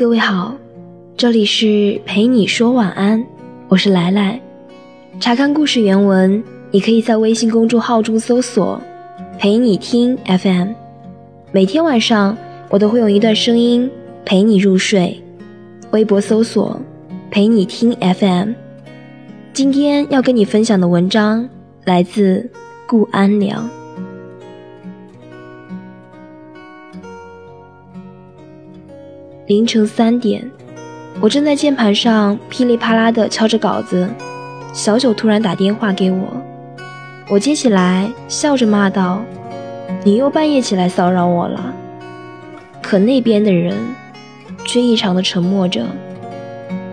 各位好，这里是陪你说晚安，我是来来。查看故事原文，你可以在微信公众号中搜索“陪你听 FM”。每天晚上，我都会用一段声音陪你入睡。微博搜索“陪你听 FM”。今天要跟你分享的文章来自顾安良。凌晨三点，我正在键盘上噼里啪啦地敲着稿子，小九突然打电话给我，我接起来，笑着骂道：“你又半夜起来骚扰我了。”可那边的人却异常的沉默着，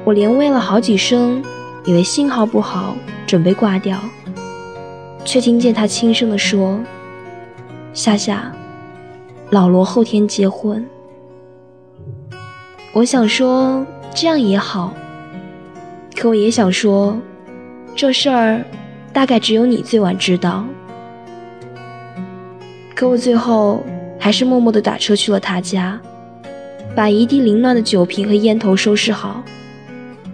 我连喂了好几声，以为信号不好，准备挂掉，却听见他轻声地说：“夏夏，老罗后天结婚。”我想说这样也好，可我也想说，这事儿大概只有你最晚知道。可我最后还是默默地打车去了他家，把一地凌乱的酒瓶和烟头收拾好，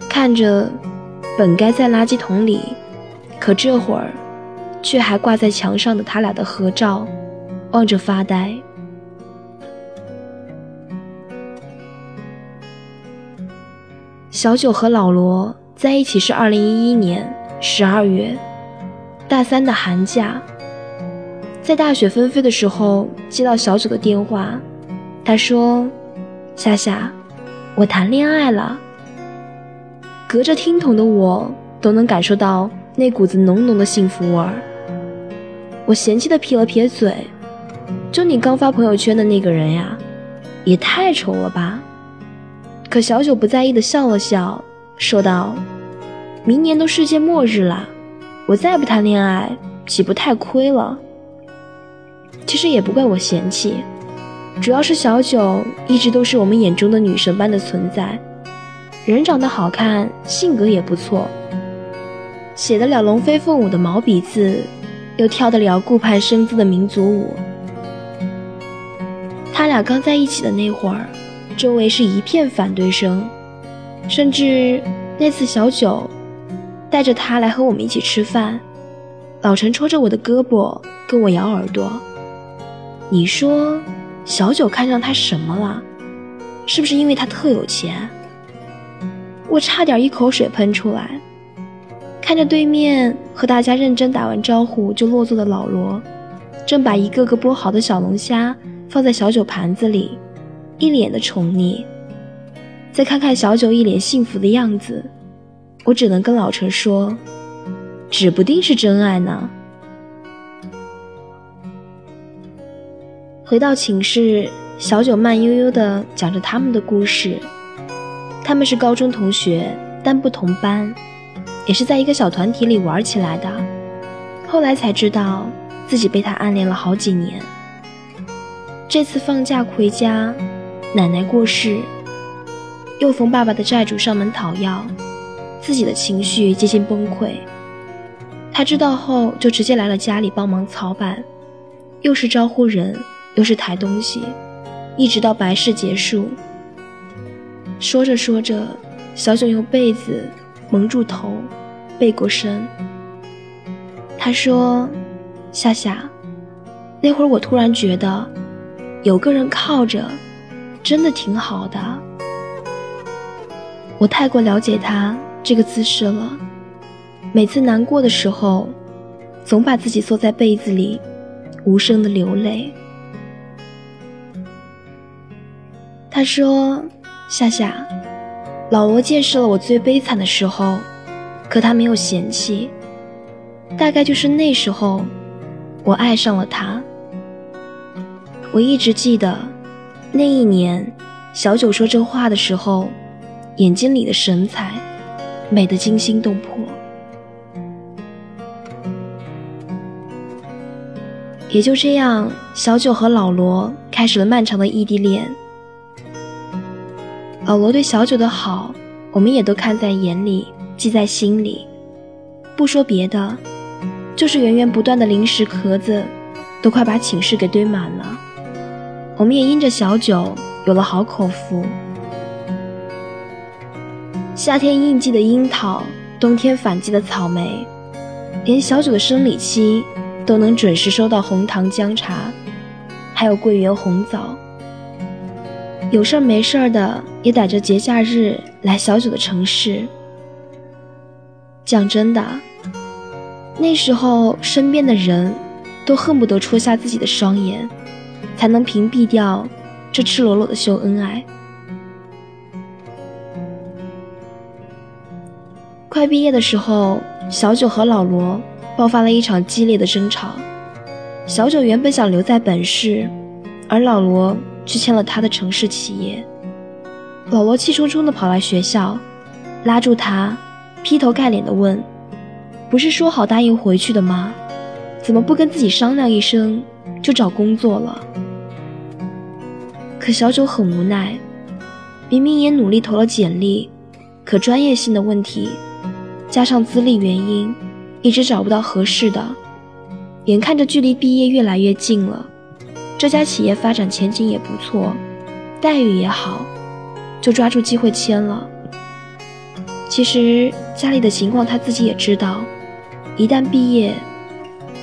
看着本该在垃圾桶里，可这会儿却还挂在墙上的他俩的合照，望着发呆。小九和老罗在一起是二零一一年十二月，大三的寒假，在大雪纷飞的时候接到小九的电话，他说：“夏夏，我谈恋爱了。”隔着听筒的我都能感受到那股子浓浓的幸福味儿。我嫌弃的撇了撇嘴：“就你刚发朋友圈的那个人呀，也太丑了吧。”可小九不在意的笑了笑，说道：“明年都世界末日了，我再不谈恋爱，岂不太亏了？”其实也不怪我嫌弃，主要是小九一直都是我们眼中的女神般的存在，人长得好看，性格也不错，写得了龙飞凤舞的毛笔字，又跳得了顾盼生姿的民族舞。他俩刚在一起的那会儿。周围是一片反对声，甚至那次小九带着他来和我们一起吃饭，老陈戳着我的胳膊跟我摇耳朵。你说小九看上他什么了？是不是因为他特有钱？我差点一口水喷出来。看着对面和大家认真打完招呼就落座的老罗，正把一个个剥好的小龙虾放在小九盘子里。一脸的宠溺，再看看小九一脸幸福的样子，我只能跟老陈说，指不定是真爱呢。回到寝室，小九慢悠悠地讲着他们的故事。他们是高中同学，但不同班，也是在一个小团体里玩起来的。后来才知道，自己被他暗恋了好几年。这次放假回家。奶奶过世，又逢爸爸的债主上门讨要，自己的情绪接近崩溃。他知道后，就直接来了家里帮忙操办，又是招呼人，又是抬东西，一直到白事结束。说着说着，小九用被子蒙住头，背过身。他说：“夏夏，那会儿我突然觉得，有个人靠着。”真的挺好的，我太过了解他这个姿势了。每次难过的时候，总把自己缩在被子里，无声的流泪。他说：“夏夏，老罗见识了我最悲惨的时候，可他没有嫌弃。大概就是那时候，我爱上了他。我一直记得。”那一年，小九说这话的时候，眼睛里的神采，美得惊心动魄。也就这样，小九和老罗开始了漫长的异地恋。老罗对小九的好，我们也都看在眼里，记在心里。不说别的，就是源源不断的零食壳子，都快把寝室给堆满了。我们也因着小九有了好口福，夏天应季的樱桃，冬天反季的草莓，连小九的生理期都能准时收到红糖姜茶，还有桂圆红枣。有事儿没事儿的也逮着节假日来小九的城市。讲真的，那时候身边的人都恨不得戳瞎自己的双眼，才能屏蔽掉这赤裸裸的秀恩爱。快毕业的时候，小九和老罗爆发了一场激烈的争吵。小九原本想留在本市，而老罗却签了他的城市企业。老罗气冲冲地跑来学校，拉住他，劈头盖脸地问：“不是说好答应回去的吗？怎么不跟自己商量一声就找工作了？”可小九很无奈，明明也努力投了简历，可专业性的问题。加上资历原因，一直找不到合适的。眼看着距离毕业越来越近了，这家企业发展前景也不错，待遇也好，就抓住机会签了。其实家里的情况他自己也知道，一旦毕业，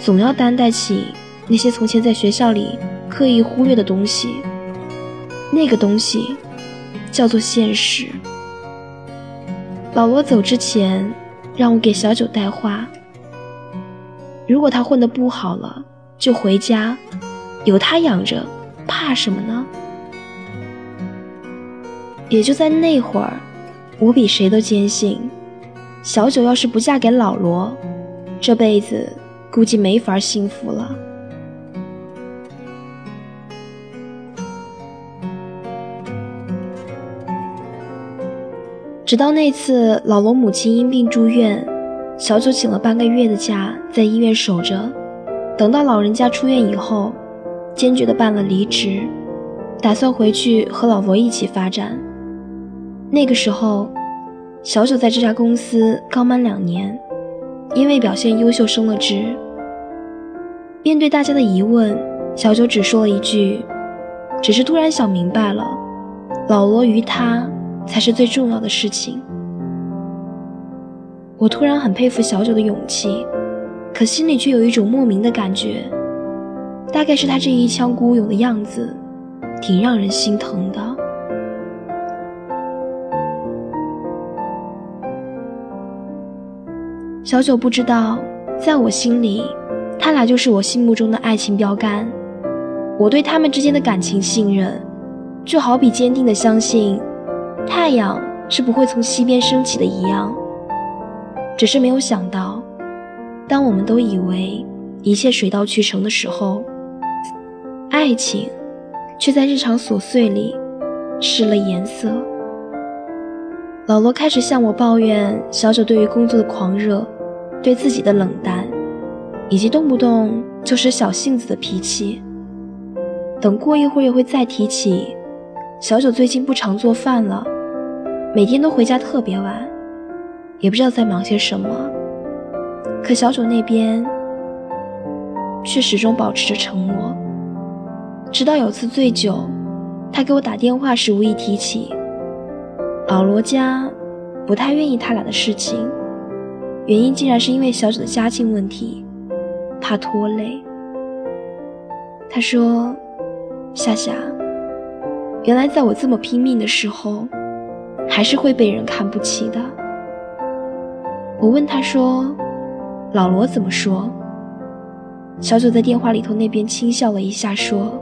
总要担待起那些从前在学校里刻意忽略的东西。那个东西叫做现实。老罗走之前。让我给小九带话。如果他混得不好了，就回家，有他养着，怕什么呢？也就在那会儿，我比谁都坚信，小九要是不嫁给老罗，这辈子估计没法幸福了。直到那次老罗母亲因病住院，小九请了半个月的假，在医院守着。等到老人家出院以后，坚决的办了离职，打算回去和老罗一起发展。那个时候，小九在这家公司刚满两年，因为表现优秀升了职。面对大家的疑问，小九只说了一句：“只是突然想明白了，老罗与他。”才是最重要的事情。我突然很佩服小九的勇气，可心里却有一种莫名的感觉，大概是他这一腔孤勇的样子，挺让人心疼的。小九不知道，在我心里，他俩就是我心目中的爱情标杆。我对他们之间的感情信任，就好比坚定的相信。太阳是不会从西边升起的一样，只是没有想到，当我们都以为一切水到渠成的时候，爱情却在日常琐碎里失了颜色。老罗开始向我抱怨小九对于工作的狂热，对自己的冷淡，以及动不动就是小性子的脾气。等过一会儿又会再提起。小九最近不常做饭了，每天都回家特别晚，也不知道在忙些什么。可小九那边却始终保持着沉默。直到有次醉酒，他给我打电话时无意提起，老罗家不太愿意他俩的事情，原因竟然是因为小九的家境问题，怕拖累。他说：“夏夏。”原来，在我这么拼命的时候，还是会被人看不起的。我问他说：“老罗怎么说？”小九在电话里头那边轻笑了一下，说：“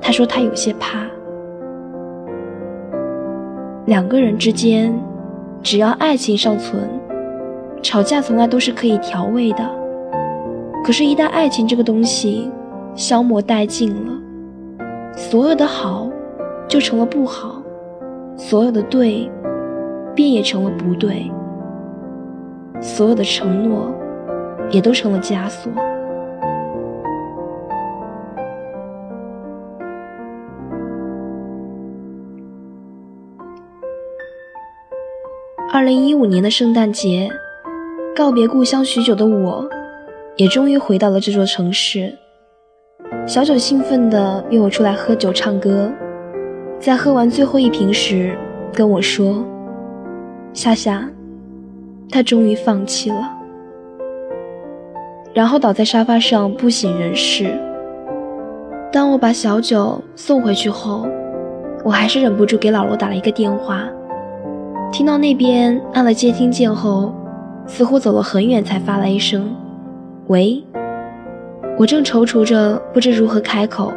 他说他有些怕。两个人之间，只要爱情尚存，吵架从来都是可以调味的。可是，一旦爱情这个东西消磨殆尽了，所有的好。”就成了不好，所有的对，便也成了不对，所有的承诺，也都成了枷锁。二零一五年的圣诞节，告别故乡许久的我，也终于回到了这座城市。小九兴奋地约我出来喝酒唱歌。在喝完最后一瓶时，跟我说：“夏夏，他终于放弃了，然后倒在沙发上不省人事。当我把小九送回去后，我还是忍不住给老罗打了一个电话。听到那边按了接听键后，似乎走了很远才发来一声“喂”。我正踌躇着不知如何开口，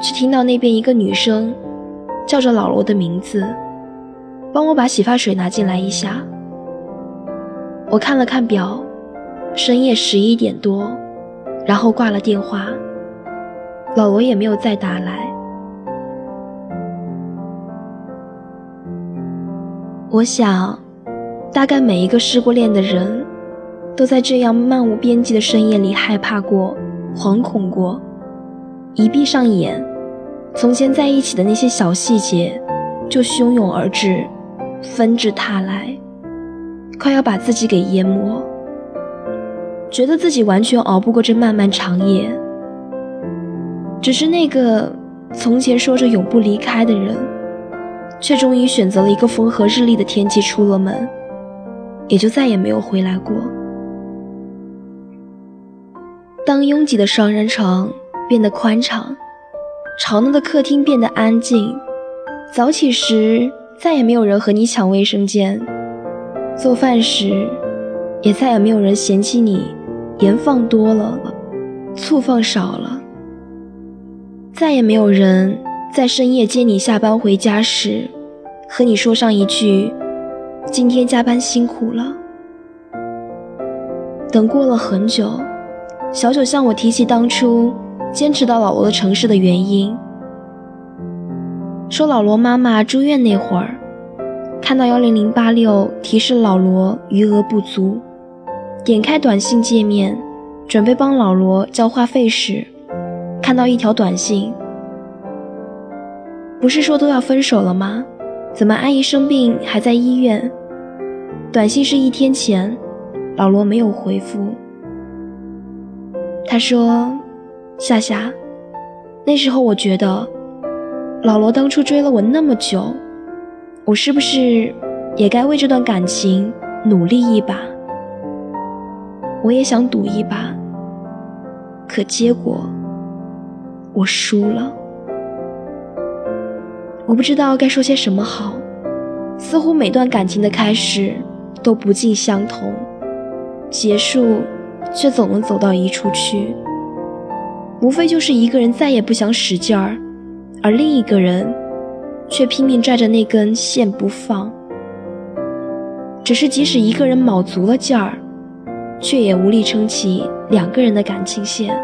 却听到那边一个女生叫着老罗的名字：“帮我把洗发水拿进来一下。”我看了看表，深夜十一点多，然后挂了电话。老罗也没有再打来。我想，大概每一个失过恋的人，都在这样漫无边际的深夜里害怕过、惶恐过。一闭上眼，从前在一起的那些小细节，就汹涌而至，纷至沓来，快要把自己给淹没。觉得自己完全熬不过这漫漫长夜。只是那个从前说着永不离开的人，却终于选择了一个风和日丽的天气出了门，也就再也没有回来过。当拥挤的双人床变得宽敞，吵闹的客厅变得安静，早起时再也没有人和你抢卫生间，做饭时也再也没有人嫌弃你盐放多了，醋放少了。再也没有人在深夜接你下班回家时，和你说上一句：“今天加班辛苦了。”等过了很久，小九向我提起当初坚持到老罗的城市的原因，说老罗妈妈住院那会儿，看到幺零零八六提示老罗余额不足，点开短信界面，准备帮老罗交话费时。看到一条短信，不是说都要分手了吗？怎么阿姨生病还在医院？短信是一天前，老罗没有回复。他说：“夏夏，那时候我觉得，老罗当初追了我那么久，我是不是也该为这段感情努力一把？我也想赌一把，可结果……”我输了，我不知道该说些什么好。似乎每段感情的开始都不尽相同，结束却总能走到一处去。无非就是一个人再也不想使劲儿，而另一个人却拼命拽着那根线不放。只是即使一个人卯足了劲儿，却也无力撑起两个人的感情线。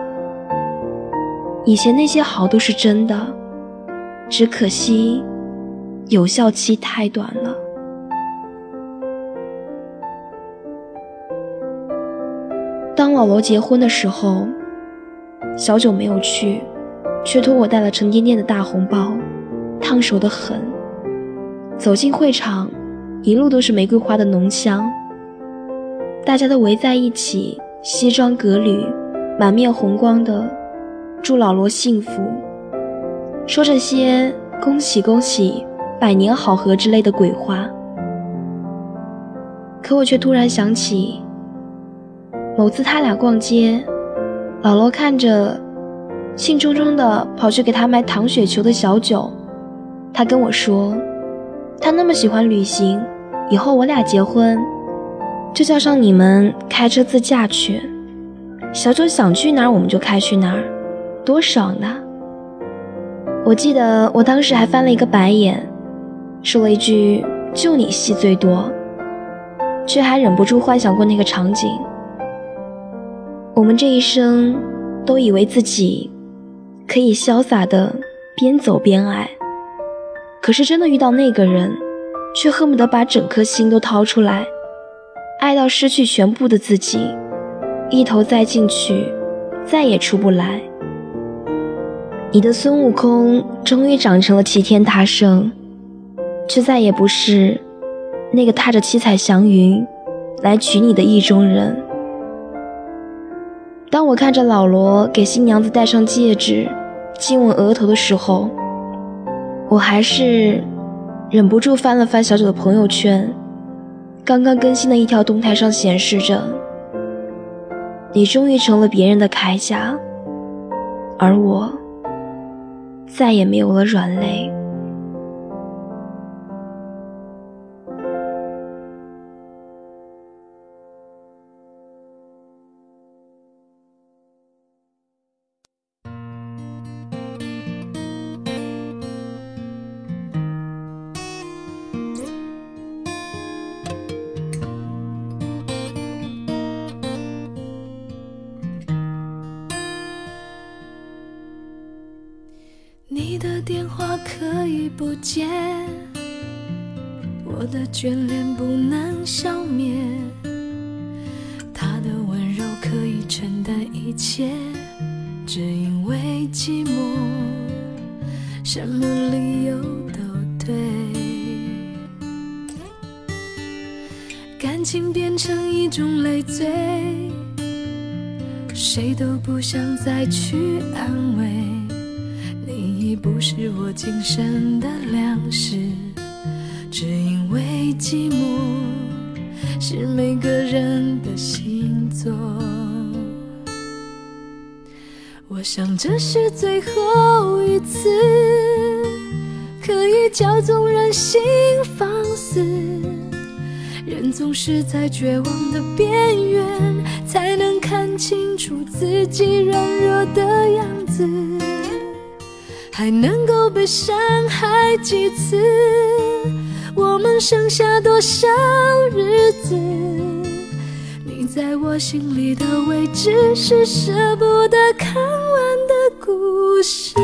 以前那些好都是真的，只可惜有效期太短了。当老罗结婚的时候，小九没有去，却托我带了沉甸甸的大红包，烫手的很。走进会场，一路都是玫瑰花的浓香，大家都围在一起，西装革履，满面红光的。祝老罗幸福，说这些恭喜恭喜、百年好合之类的鬼话。可我却突然想起，某次他俩逛街，老罗看着兴冲冲的跑去给他买糖雪球的小九，他跟我说，他那么喜欢旅行，以后我俩结婚，就叫上你们开车自驾去，小九想去哪儿我们就开去哪儿。多爽呢！我记得我当时还翻了一个白眼，说了一句“就你戏最多”，却还忍不住幻想过那个场景。我们这一生都以为自己可以潇洒的边走边爱，可是真的遇到那个人，却恨不得把整颗心都掏出来，爱到失去全部的自己，一头栽进去，再也出不来。你的孙悟空终于长成了齐天大圣，却再也不是那个踏着七彩祥云来娶你的意中人。当我看着老罗给新娘子戴上戒指、亲吻额头的时候，我还是忍不住翻了翻小九的朋友圈，刚刚更新的一条动态上显示着：“你终于成了别人的铠甲，而我再也没有了软肋。”电话可以不接，我的眷恋不能消灭。他的温柔可以承担一切，只因为寂寞，什么理由都对。感情变成一种累赘，谁都不想再去安慰。你不是我今生的粮食，只因为寂寞是每个人的星座。我想这是最后一次，可以叫纵任性放肆。人总是在绝望的边缘，才能看清楚自己软弱的样子。还能够被伤害几次？我们剩下多少日子？你在我心里的位置，是舍不得看完的故事。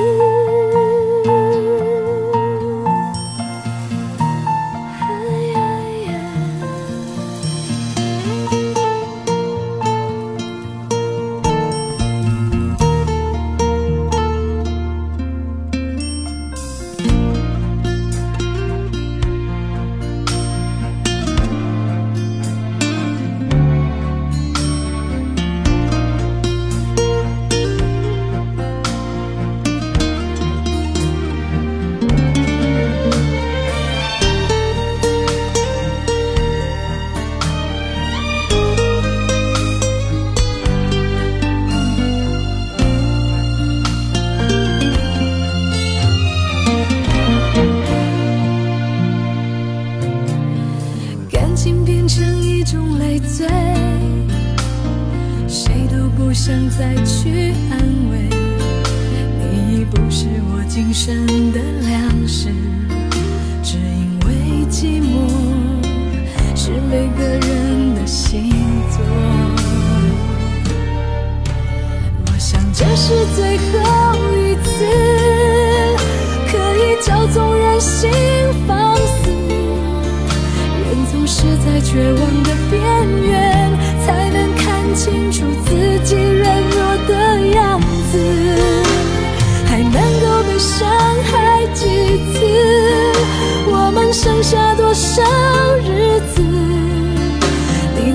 今生的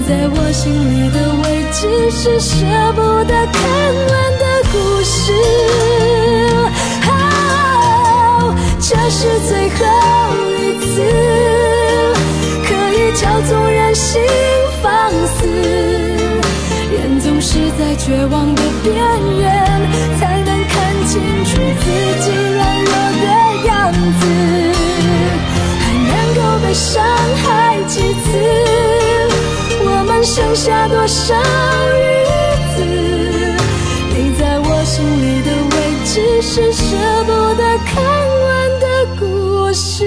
在我心里的位置，是舍不得看完的故事。这是最后一次，可以叫纵任性放肆。人总是在绝望的边缘，才能看清楚自己软弱的样子。还能够被伤害几次？剩下多少日子？你在我心里的位置，是舍不得看完的故事。